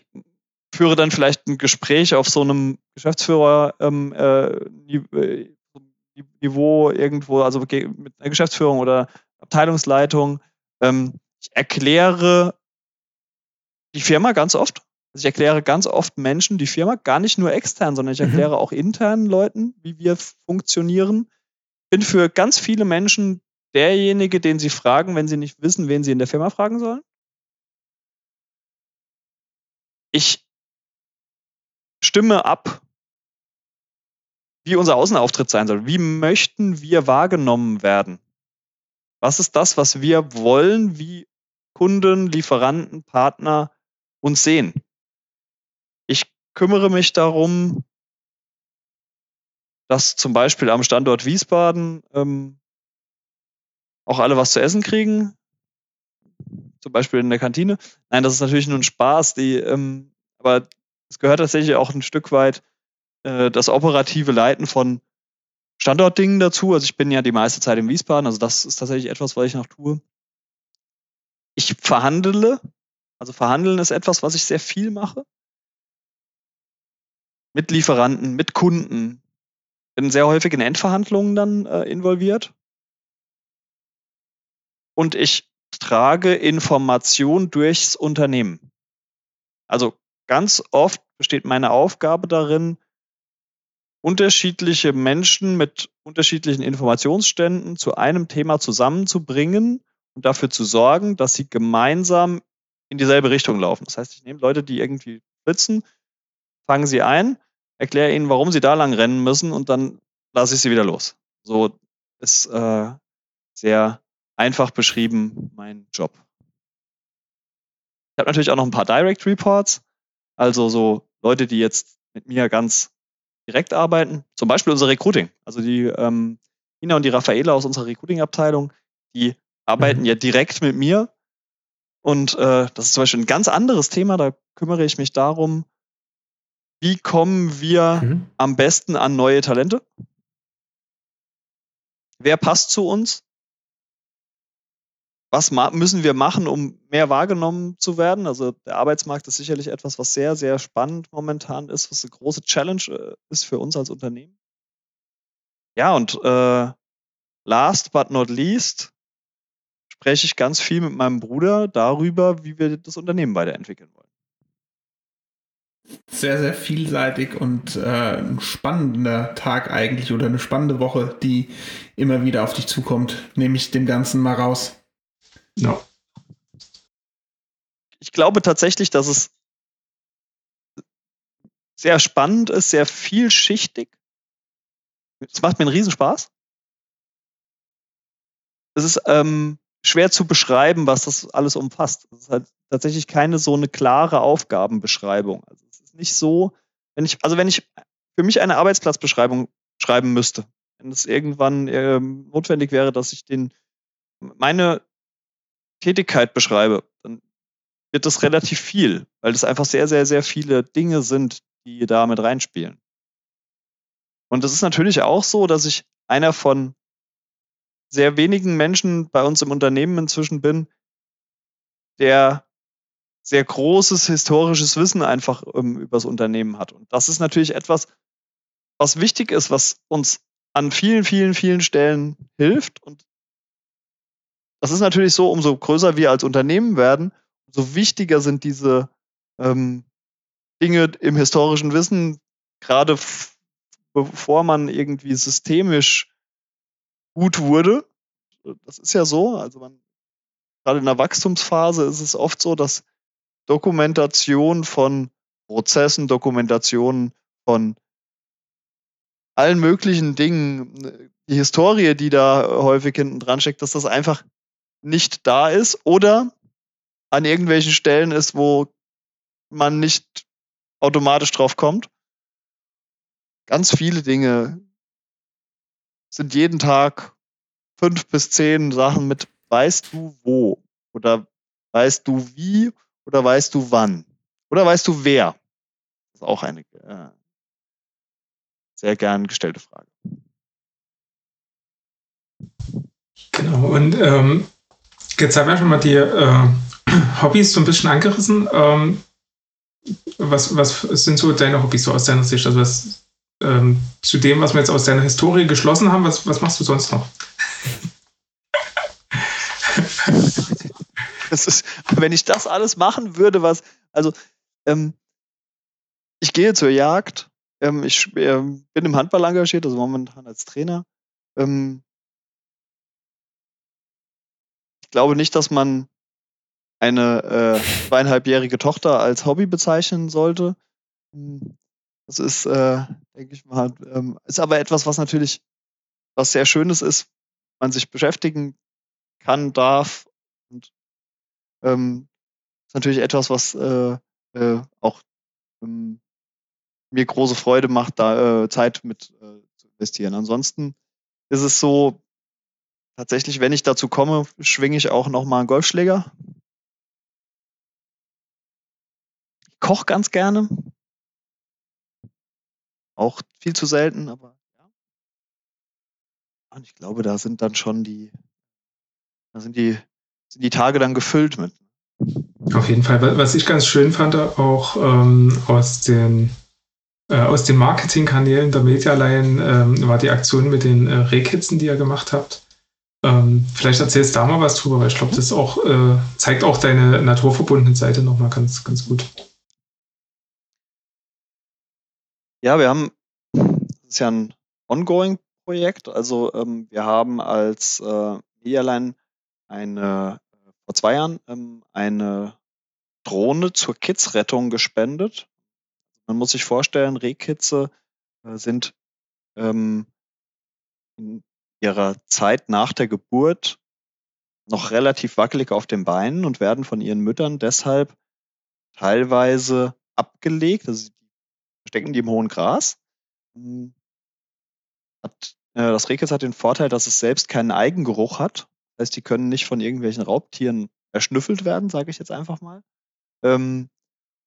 führe dann vielleicht ein Gespräch auf so einem Geschäftsführer ähm, äh, Niveau irgendwo, also mit einer Geschäftsführung oder Abteilungsleitung. Ähm, ich erkläre die Firma ganz oft. Also ich erkläre ganz oft Menschen die Firma, gar nicht nur extern, sondern ich mhm. erkläre mhm. auch internen Leuten, wie wir funktionieren. Bin für ganz viele Menschen derjenige, den sie fragen, wenn sie nicht wissen, wen sie in der Firma fragen sollen. Ich stimme ab, wie unser Außenauftritt sein soll. Wie möchten wir wahrgenommen werden? Was ist das, was wir wollen, wie Kunden, Lieferanten, Partner uns sehen? Ich kümmere mich darum, dass zum Beispiel am Standort Wiesbaden ähm, auch alle was zu essen kriegen. Zum Beispiel in der Kantine. Nein, das ist natürlich nur ein Spaß, die, ähm, aber es gehört tatsächlich auch ein Stück weit äh, das operative Leiten von Standortdingen dazu. Also ich bin ja die meiste Zeit in Wiesbaden, also das ist tatsächlich etwas, was ich noch tue. Ich verhandle, also verhandeln ist etwas, was ich sehr viel mache. Mit Lieferanten, mit Kunden. Bin sehr häufig in Endverhandlungen dann äh, involviert. Und ich trage Information durchs Unternehmen. Also ganz oft besteht meine Aufgabe darin, unterschiedliche Menschen mit unterschiedlichen Informationsständen zu einem Thema zusammenzubringen und dafür zu sorgen, dass sie gemeinsam in dieselbe Richtung laufen. Das heißt, ich nehme Leute, die irgendwie flitzen, fange sie ein, erkläre ihnen, warum sie da lang rennen müssen und dann lasse ich sie wieder los. So ist äh, sehr einfach beschrieben mein Job. Ich habe natürlich auch noch ein paar Direct Reports, also so Leute, die jetzt mit mir ganz direkt arbeiten. Zum Beispiel unser Recruiting. Also die ähm, Ina und die Raffaela aus unserer Recruiting-Abteilung, die arbeiten mhm. ja direkt mit mir. Und äh, das ist zum Beispiel ein ganz anderes Thema. Da kümmere ich mich darum, wie kommen wir mhm. am besten an neue Talente? Wer passt zu uns? Was müssen wir machen, um mehr wahrgenommen zu werden? Also der Arbeitsmarkt ist sicherlich etwas, was sehr, sehr spannend momentan ist, was eine große Challenge äh, ist für uns als Unternehmen. Ja, und äh, last but not least spreche ich ganz viel mit meinem Bruder darüber, wie wir das Unternehmen weiterentwickeln wollen. sehr, sehr vielseitig und äh, ein spannender Tag eigentlich oder eine spannende Woche, die immer wieder auf dich zukommt. Nehme ich dem Ganzen mal raus. Ja. Ich glaube tatsächlich, dass es sehr spannend ist, sehr vielschichtig. Es macht mir einen Riesenspaß. Es ist ähm, schwer zu beschreiben, was das alles umfasst. Es ist halt tatsächlich keine so eine klare Aufgabenbeschreibung. Also es ist nicht so, wenn ich, also wenn ich für mich eine Arbeitsplatzbeschreibung schreiben müsste, wenn es irgendwann äh, notwendig wäre, dass ich den meine Tätigkeit beschreibe, dann wird das relativ viel, weil es einfach sehr, sehr, sehr viele Dinge sind, die da mit reinspielen. Und es ist natürlich auch so, dass ich einer von sehr wenigen Menschen bei uns im Unternehmen inzwischen bin, der sehr großes historisches Wissen einfach ähm, über das Unternehmen hat. Und das ist natürlich etwas, was wichtig ist, was uns an vielen, vielen, vielen Stellen hilft. Und das ist natürlich so, umso größer wir als Unternehmen werden, umso wichtiger sind diese ähm, Dinge im historischen Wissen, gerade bevor man irgendwie systemisch gut wurde. Das ist ja so. Also man, gerade in der Wachstumsphase ist es oft so, dass Dokumentation von Prozessen, Dokumentation von allen möglichen Dingen, die Historie, die da häufig hinten dran steckt, dass das einfach nicht da ist oder an irgendwelchen Stellen ist, wo man nicht automatisch drauf kommt. Ganz viele Dinge sind jeden Tag fünf bis zehn Sachen mit weißt du wo oder weißt du wie oder weißt du wann oder weißt du wer. Das ist auch eine äh, sehr gern gestellte Frage. Genau, und ähm, jetzt haben wir schon mal die äh, Hobbys so ein bisschen angerissen. Ähm, was, was sind so deine Hobbys so aus deiner Sicht? Also was ähm, zu dem, was wir jetzt aus deiner Historie geschlossen haben, was, was machst du sonst noch? das ist, wenn ich das alles machen würde, was, also ähm, ich gehe zur Jagd, ähm, ich äh, bin im Handball engagiert, also momentan als Trainer. Ähm, ich glaube nicht, dass man eine äh, zweieinhalbjährige Tochter als Hobby bezeichnen sollte. Hm, das ist, äh, denke ich mal, ähm, ist aber etwas, was natürlich was sehr Schönes ist, man sich beschäftigen kann, darf und ähm, ist natürlich etwas, was äh, äh, auch ähm, mir große Freude macht, da äh, Zeit mit äh, zu investieren. Ansonsten ist es so, tatsächlich, wenn ich dazu komme, schwinge ich auch nochmal einen Golfschläger. Ich koche ganz gerne. Auch viel zu selten, aber ja. Und ich glaube, da sind dann schon die, da sind die, sind die Tage dann gefüllt mit. Auf jeden Fall. Was ich ganz schön fand, auch ähm, aus den äh, aus den Marketingkanälen der Medialine ähm, war die Aktion mit den äh, Rehkitzen, die ihr gemacht habt. Ähm, vielleicht erzählst du da mal was drüber, weil ich glaube, das auch, äh, zeigt auch deine naturverbundene Seite nochmal ganz, ganz gut. Ja, wir haben, das ist ja ein Ongoing-Projekt. Also ähm, wir haben als äh, Medialine eine, vor zwei Jahren ähm, eine Drohne zur Kidsrettung gespendet. Man muss sich vorstellen, Rehkitze äh, sind ähm, in ihrer Zeit nach der Geburt noch relativ wackelig auf den Beinen und werden von ihren Müttern deshalb teilweise abgelegt. Also verstecken die im hohen Gras. Hm. Hat, äh, das Rehkitz hat den Vorteil, dass es selbst keinen Eigengeruch hat. Das heißt, die können nicht von irgendwelchen Raubtieren erschnüffelt werden, sage ich jetzt einfach mal. Ähm,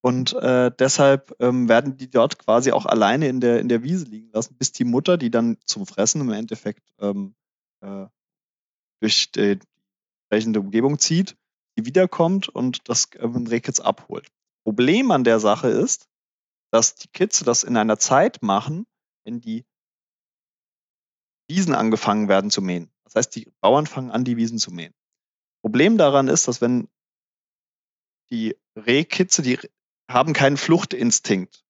und äh, deshalb ähm, werden die dort quasi auch alleine in der, in der Wiese liegen lassen, bis die Mutter, die dann zum Fressen im Endeffekt ähm, äh, durch die entsprechende Umgebung zieht, die wiederkommt und das ähm, Rehkitz abholt. Problem an der Sache ist, dass die Kids das in einer Zeit machen, wenn die Wiesen angefangen werden zu mähen. Das heißt, die Bauern fangen an, die Wiesen zu mähen. Problem daran ist, dass wenn die Rehkitze, die haben keinen Fluchtinstinkt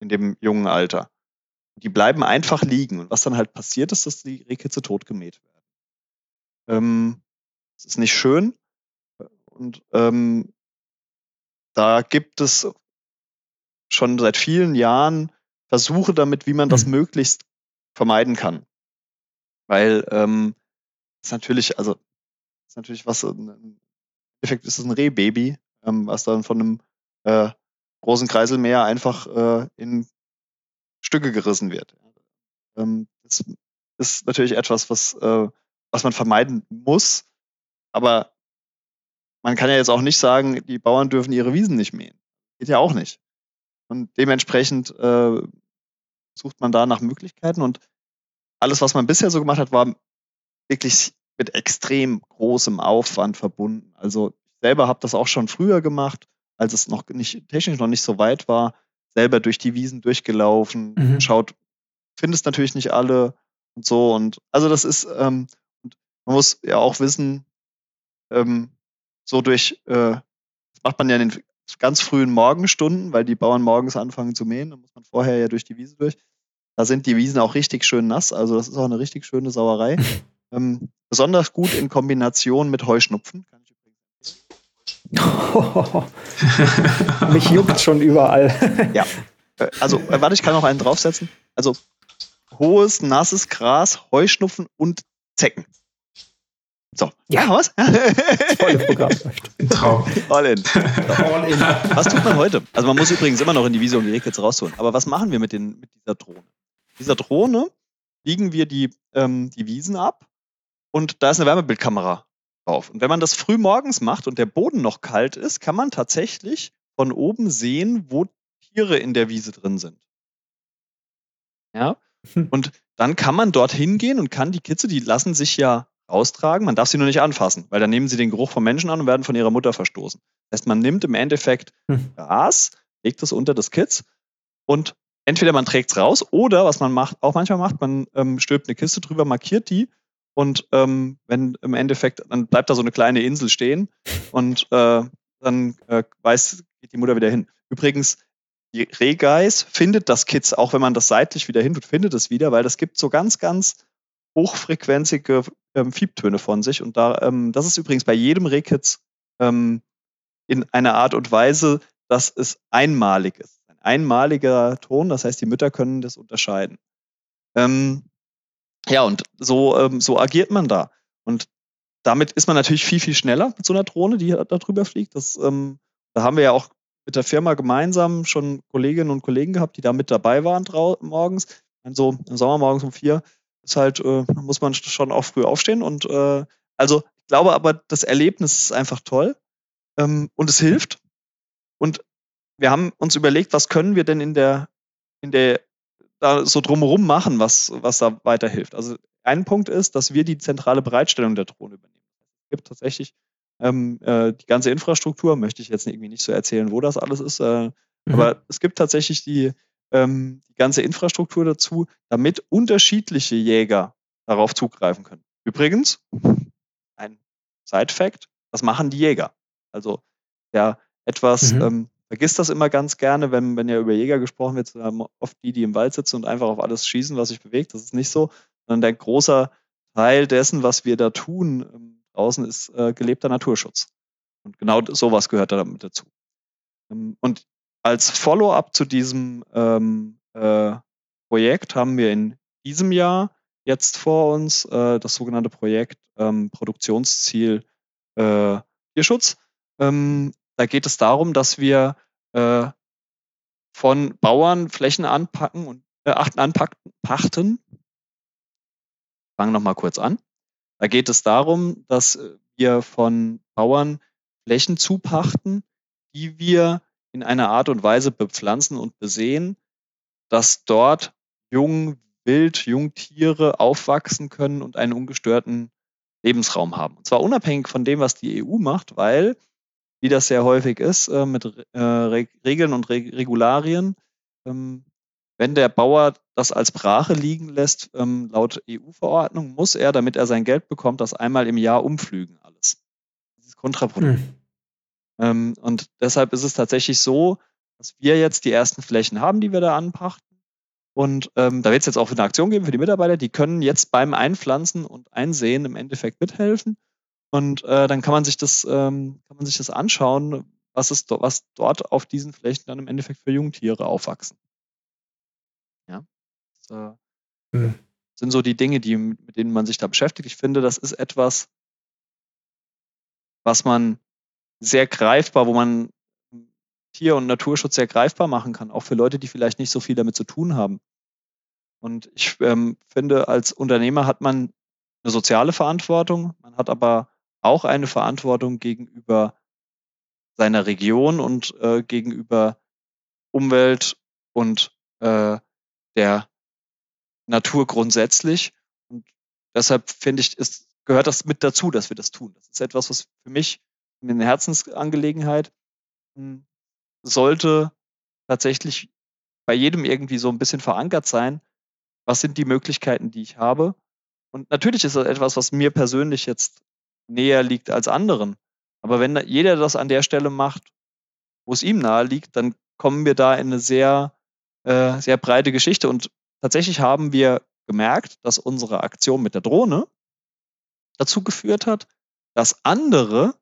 in dem jungen Alter. Die bleiben einfach liegen. Und was dann halt passiert ist, dass die Rehkitze totgemäht werden. Ähm, das ist nicht schön. Und ähm, da gibt es schon seit vielen Jahren Versuche damit, wie man das mhm. möglichst vermeiden kann. Weil ähm, ist natürlich, also ist natürlich was, im Endeffekt ist es ein Rehbaby, ähm, was dann von einem äh, großen Kreiselmäher einfach äh, in Stücke gerissen wird. Ähm, das ist natürlich etwas, was, äh, was man vermeiden muss, aber man kann ja jetzt auch nicht sagen, die Bauern dürfen ihre Wiesen nicht mähen. Geht ja auch nicht. Und dementsprechend äh, sucht man da nach Möglichkeiten und alles, was man bisher so gemacht hat, war wirklich mit extrem großem Aufwand verbunden. Also ich selber habe das auch schon früher gemacht, als es noch nicht technisch noch nicht so weit war, selber durch die Wiesen durchgelaufen, mhm. schaut, findest natürlich nicht alle und so. Und also das ist, ähm, man muss ja auch wissen, ähm, so durch, äh, das macht man ja in den ganz frühen Morgenstunden, weil die Bauern morgens anfangen zu mähen, dann muss man vorher ja durch die Wiese durch. Da sind die Wiesen auch richtig schön nass, also das ist auch eine richtig schöne Sauerei. ähm, besonders gut in Kombination mit Heuschnupfen. Mich juckt schon überall. ja. Äh, also, äh, warte, ich kann noch einen draufsetzen. Also, hohes, nasses Gras, Heuschnupfen und Zecken. So. Ja, was? Volle Programm. Traum. All in. All in. Was tut man heute? Also man muss übrigens immer noch in die Wiese, um die Rehkitze rauszuholen. Aber was machen wir mit, den, mit dieser Drohne? Dieser Drohne biegen wir die, ähm, die Wiesen ab und da ist eine Wärmebildkamera drauf. Und wenn man das früh morgens macht und der Boden noch kalt ist, kann man tatsächlich von oben sehen, wo Tiere in der Wiese drin sind. Ja. Und dann kann man dort hingehen und kann die Kitze, die lassen sich ja austragen. Man darf sie nur nicht anfassen, weil dann nehmen sie den Geruch von Menschen an und werden von ihrer Mutter verstoßen. Das heißt, man nimmt im Endeffekt hm. Gras, legt es unter das Kitz und entweder man trägt es raus oder was man macht, auch manchmal macht, man ähm, stülpt eine Kiste drüber, markiert die und ähm, wenn im Endeffekt, dann bleibt da so eine kleine Insel stehen und äh, dann äh, weiß, geht die Mutter wieder hin. Übrigens, die Rehgeiß findet das Kitz, auch wenn man das seitlich wieder hin tut, findet es wieder, weil das gibt so ganz, ganz hochfrequenzige ähm, Fiebtöne von sich. Und da, ähm, das ist übrigens bei jedem Rehkitz ähm, in einer Art und Weise, dass es einmalig ist. Ein einmaliger Ton, das heißt, die Mütter können das unterscheiden. Ähm, ja, und so, ähm, so agiert man da. Und damit ist man natürlich viel, viel schneller mit so einer Drohne, die da drüber fliegt. Das, ähm, da haben wir ja auch mit der Firma gemeinsam schon Kolleginnen und Kollegen gehabt, die da mit dabei waren morgens. Also im Sommer morgens um vier ist halt, äh, muss man schon auch früh aufstehen. Und äh, also ich glaube aber, das Erlebnis ist einfach toll ähm, und es hilft. Und wir haben uns überlegt, was können wir denn in der, in der, da so drumherum machen, was, was da weiterhilft. Also ein Punkt ist, dass wir die zentrale Bereitstellung der Drohne übernehmen. Es gibt tatsächlich ähm, äh, die ganze Infrastruktur, möchte ich jetzt irgendwie nicht so erzählen, wo das alles ist, äh, mhm. aber es gibt tatsächlich die, ähm, die ganze Infrastruktur dazu, damit unterschiedliche Jäger darauf zugreifen können. Übrigens, ein Side-Fact, das machen die Jäger. Also ja, etwas, mhm. ähm, vergisst das immer ganz gerne, wenn, wenn ja über Jäger gesprochen wird, haben oft die, die im Wald sitzen und einfach auf alles schießen, was sich bewegt. Das ist nicht so, sondern der große Teil dessen, was wir da tun ähm, draußen, ist äh, gelebter Naturschutz. Und genau sowas gehört da damit dazu. Ähm, und als Follow-up zu diesem ähm, äh, Projekt haben wir in diesem Jahr jetzt vor uns äh, das sogenannte Projekt ähm, Produktionsziel äh, Tierschutz. Ähm, da geht es darum, dass wir äh, von Bauern Flächen anpacken und äh, anpachten. Fangen noch mal kurz an. Da geht es darum, dass wir von Bauern Flächen zupachten, die wir in einer Art und Weise bepflanzen und besehen, dass dort Jung, Wild, Jungtiere aufwachsen können und einen ungestörten Lebensraum haben. Und zwar unabhängig von dem, was die EU macht, weil, wie das sehr häufig ist, äh, mit äh, Regeln und Re Regularien, ähm, wenn der Bauer das als Brache liegen lässt, ähm, laut EU-Verordnung, muss er, damit er sein Geld bekommt, das einmal im Jahr umflügen alles. Das ist kontraproduktiv. Hm. Ähm, und deshalb ist es tatsächlich so, dass wir jetzt die ersten Flächen haben, die wir da anpachten. Und ähm, da wird es jetzt auch eine Aktion geben für die Mitarbeiter, die können jetzt beim Einpflanzen und Einsehen im Endeffekt mithelfen. Und äh, dann kann man sich das, ähm, kann man sich das anschauen, was ist was dort auf diesen Flächen dann im Endeffekt für Jungtiere aufwachsen. Ja. Das, äh, mhm. sind so die Dinge, die, mit denen man sich da beschäftigt. Ich finde, das ist etwas, was man sehr greifbar, wo man Tier- und Naturschutz sehr greifbar machen kann, auch für Leute, die vielleicht nicht so viel damit zu tun haben. Und ich ähm, finde, als Unternehmer hat man eine soziale Verantwortung, man hat aber auch eine Verantwortung gegenüber seiner Region und äh, gegenüber Umwelt und äh, der Natur grundsätzlich. Und deshalb finde ich, ist, gehört das mit dazu, dass wir das tun. Das ist etwas, was für mich eine Herzensangelegenheit hm, sollte tatsächlich bei jedem irgendwie so ein bisschen verankert sein. Was sind die Möglichkeiten, die ich habe? Und natürlich ist das etwas, was mir persönlich jetzt näher liegt als anderen. Aber wenn jeder das an der Stelle macht, wo es ihm nahe liegt, dann kommen wir da in eine sehr, äh, sehr breite Geschichte. Und tatsächlich haben wir gemerkt, dass unsere Aktion mit der Drohne dazu geführt hat, dass andere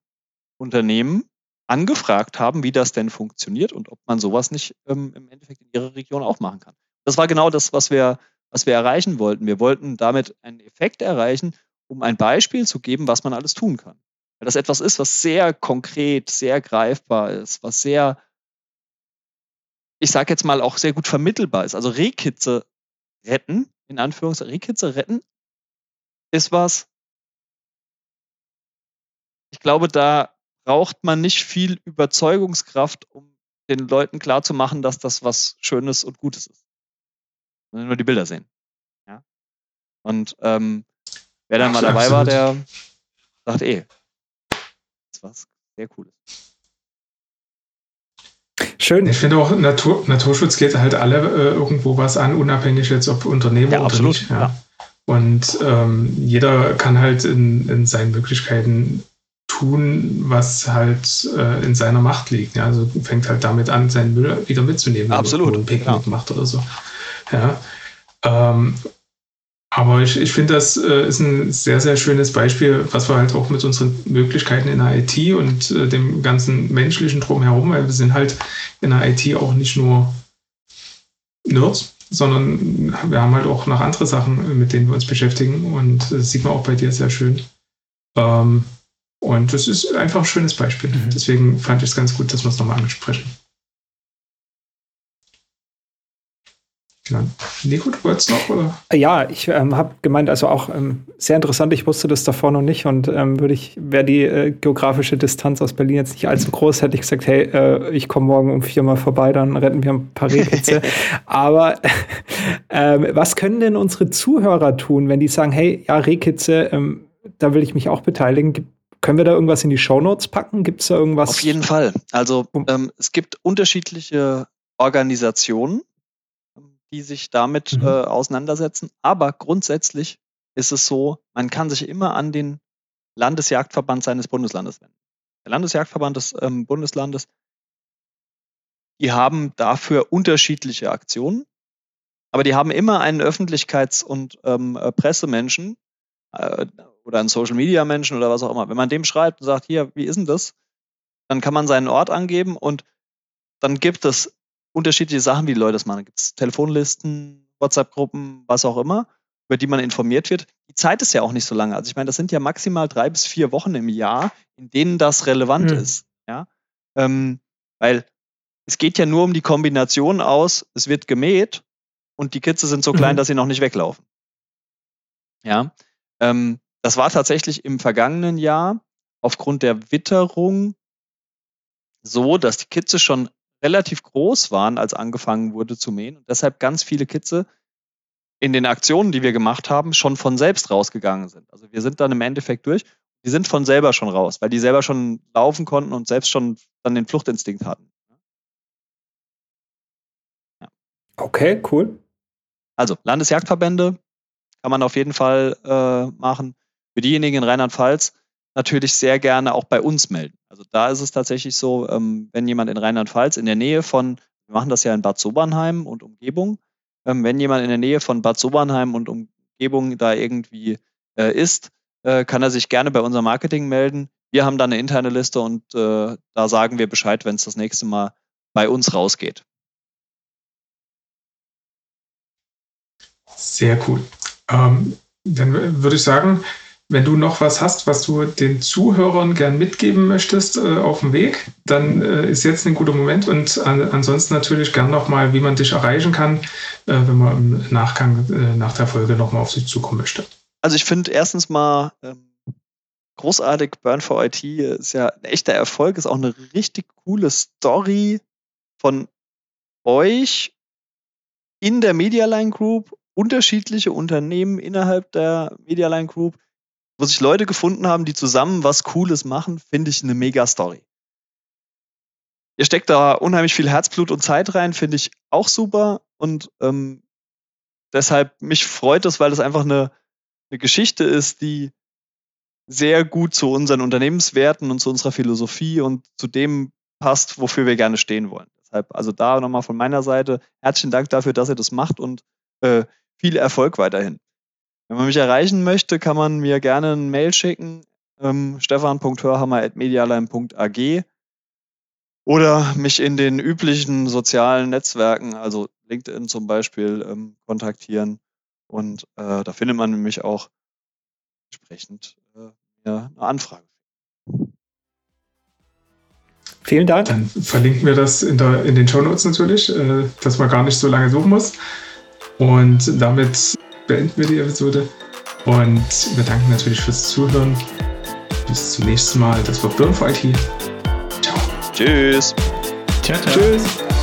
Unternehmen angefragt haben, wie das denn funktioniert und ob man sowas nicht ähm, im Endeffekt in ihrer Region auch machen kann. Das war genau das, was wir, was wir erreichen wollten. Wir wollten damit einen Effekt erreichen, um ein Beispiel zu geben, was man alles tun kann. Weil das etwas ist, was sehr konkret, sehr greifbar ist, was sehr, ich sage jetzt mal, auch sehr gut vermittelbar ist. Also Rehkitze retten, in Anführungszeichen, Rehkitze retten, ist was, ich glaube, da braucht man nicht viel Überzeugungskraft, um den Leuten klarzumachen, dass das was Schönes und Gutes ist. Nur die Bilder sehen. Ja? Und ähm, wer dann mal dabei absolut. war, der sagt eh, das ist was sehr Cooles. Schön. Ich finde auch, Natur, Naturschutz geht halt alle äh, irgendwo was an, unabhängig jetzt ob Unternehmen ja, oder absolut, nicht. Ja. ja. Und ähm, jeder kann halt in, in seinen Möglichkeiten tun, was halt äh, in seiner Macht liegt. Ja? Also fängt halt damit an, seinen Müll wieder mitzunehmen, Absolut, wenn man ein Picknick genau. macht oder so. Ja. Ähm, aber ich, ich finde, das äh, ist ein sehr, sehr schönes Beispiel, was wir halt auch mit unseren Möglichkeiten in der IT und äh, dem ganzen menschlichen Drumherum, weil wir sind halt in der IT auch nicht nur Nerds, sondern wir haben halt auch noch andere Sachen, mit denen wir uns beschäftigen und das sieht man auch bei dir sehr schön. Ähm, und das ist einfach ein schönes Beispiel. Mhm. Deswegen fand ich es ganz gut, dass wir es nochmal ansprechen. Genau. Nico, du wolltest noch, oder? Ja, ich ähm, habe gemeint, also auch ähm, sehr interessant, ich wusste das davor noch nicht und ähm, würde ich, wäre die äh, geografische Distanz aus Berlin jetzt nicht allzu groß, hätte ich gesagt, hey, äh, ich komme morgen um vier Mal vorbei, dann retten wir ein paar Rehkitze. Aber ähm, was können denn unsere Zuhörer tun, wenn die sagen, hey, ja, Rehkitze, ähm, da will ich mich auch beteiligen? Können wir da irgendwas in die Shownotes packen? Gibt es da irgendwas? Auf jeden Fall. Also ähm, es gibt unterschiedliche Organisationen, die sich damit mhm. äh, auseinandersetzen. Aber grundsätzlich ist es so, man kann sich immer an den Landesjagdverband seines Bundeslandes wenden. Der Landesjagdverband des ähm, Bundeslandes, die haben dafür unterschiedliche Aktionen, aber die haben immer einen Öffentlichkeits- und ähm, äh, Pressemenschen, äh, oder einen Social Media Menschen oder was auch immer. Wenn man dem schreibt und sagt, hier, wie ist denn das? Dann kann man seinen Ort angeben und dann gibt es unterschiedliche Sachen, wie die Leute das machen. Da gibt es Telefonlisten, WhatsApp-Gruppen, was auch immer, über die man informiert wird. Die Zeit ist ja auch nicht so lange. Also ich meine, das sind ja maximal drei bis vier Wochen im Jahr, in denen das relevant mhm. ist. Ja? Ähm, weil es geht ja nur um die Kombination aus, es wird gemäht und die Kitze sind so klein, mhm. dass sie noch nicht weglaufen. Ja. Ähm, das war tatsächlich im vergangenen Jahr aufgrund der Witterung so, dass die Kitze schon relativ groß waren, als angefangen wurde zu mähen und deshalb ganz viele Kitze in den Aktionen, die wir gemacht haben, schon von selbst rausgegangen sind. Also wir sind dann im Endeffekt durch. Die sind von selber schon raus, weil die selber schon laufen konnten und selbst schon dann den Fluchtinstinkt hatten. Ja. Okay, cool. Also Landesjagdverbände kann man auf jeden Fall äh, machen. Für diejenigen in Rheinland-Pfalz, natürlich sehr gerne auch bei uns melden. Also da ist es tatsächlich so, ähm, wenn jemand in Rheinland-Pfalz in der Nähe von, wir machen das ja in Bad Sobernheim und Umgebung, ähm, wenn jemand in der Nähe von Bad Sobernheim und Umgebung da irgendwie äh, ist, äh, kann er sich gerne bei unserem Marketing melden. Wir haben da eine interne Liste und äh, da sagen wir Bescheid, wenn es das nächste Mal bei uns rausgeht. Sehr cool. Ähm, dann würde ich sagen, wenn du noch was hast, was du den Zuhörern gern mitgeben möchtest äh, auf dem Weg, dann äh, ist jetzt ein guter Moment und an, ansonsten natürlich gern nochmal, wie man dich erreichen kann, äh, wenn man im Nachgang äh, nach der Folge nochmal auf dich zukommen möchte. Also ich finde erstens mal ähm, großartig, Burn for IT ist ja ein echter Erfolg, ist auch eine richtig coole Story von euch in der Medialine Group unterschiedliche Unternehmen innerhalb der Medialine Group, wo sich Leute gefunden haben, die zusammen was Cooles machen, finde ich eine mega Story. Ihr steckt da unheimlich viel Herzblut und Zeit rein, finde ich auch super. Und ähm, deshalb mich freut es, weil es einfach eine, eine Geschichte ist, die sehr gut zu unseren Unternehmenswerten und zu unserer Philosophie und zu dem passt, wofür wir gerne stehen wollen. Deshalb also da nochmal von meiner Seite herzlichen Dank dafür, dass ihr das macht und äh, viel Erfolg weiterhin. Wenn man mich erreichen möchte, kann man mir gerne ein Mail schicken, ähm, stefan.hörhammer.medialine.ag oder mich in den üblichen sozialen Netzwerken, also LinkedIn zum Beispiel, ähm, kontaktieren. Und äh, da findet man nämlich auch entsprechend äh, eine Anfrage. Vielen Dank. Dann verlinken wir das in, der, in den Show Notes natürlich, äh, dass man gar nicht so lange suchen muss. Und damit beenden wir die Episode. Und wir danken natürlich fürs Zuhören. Bis zum nächsten Mal. Das war Burn for IT. Ciao. Tschüss. Ciao, ciao. Tschüss.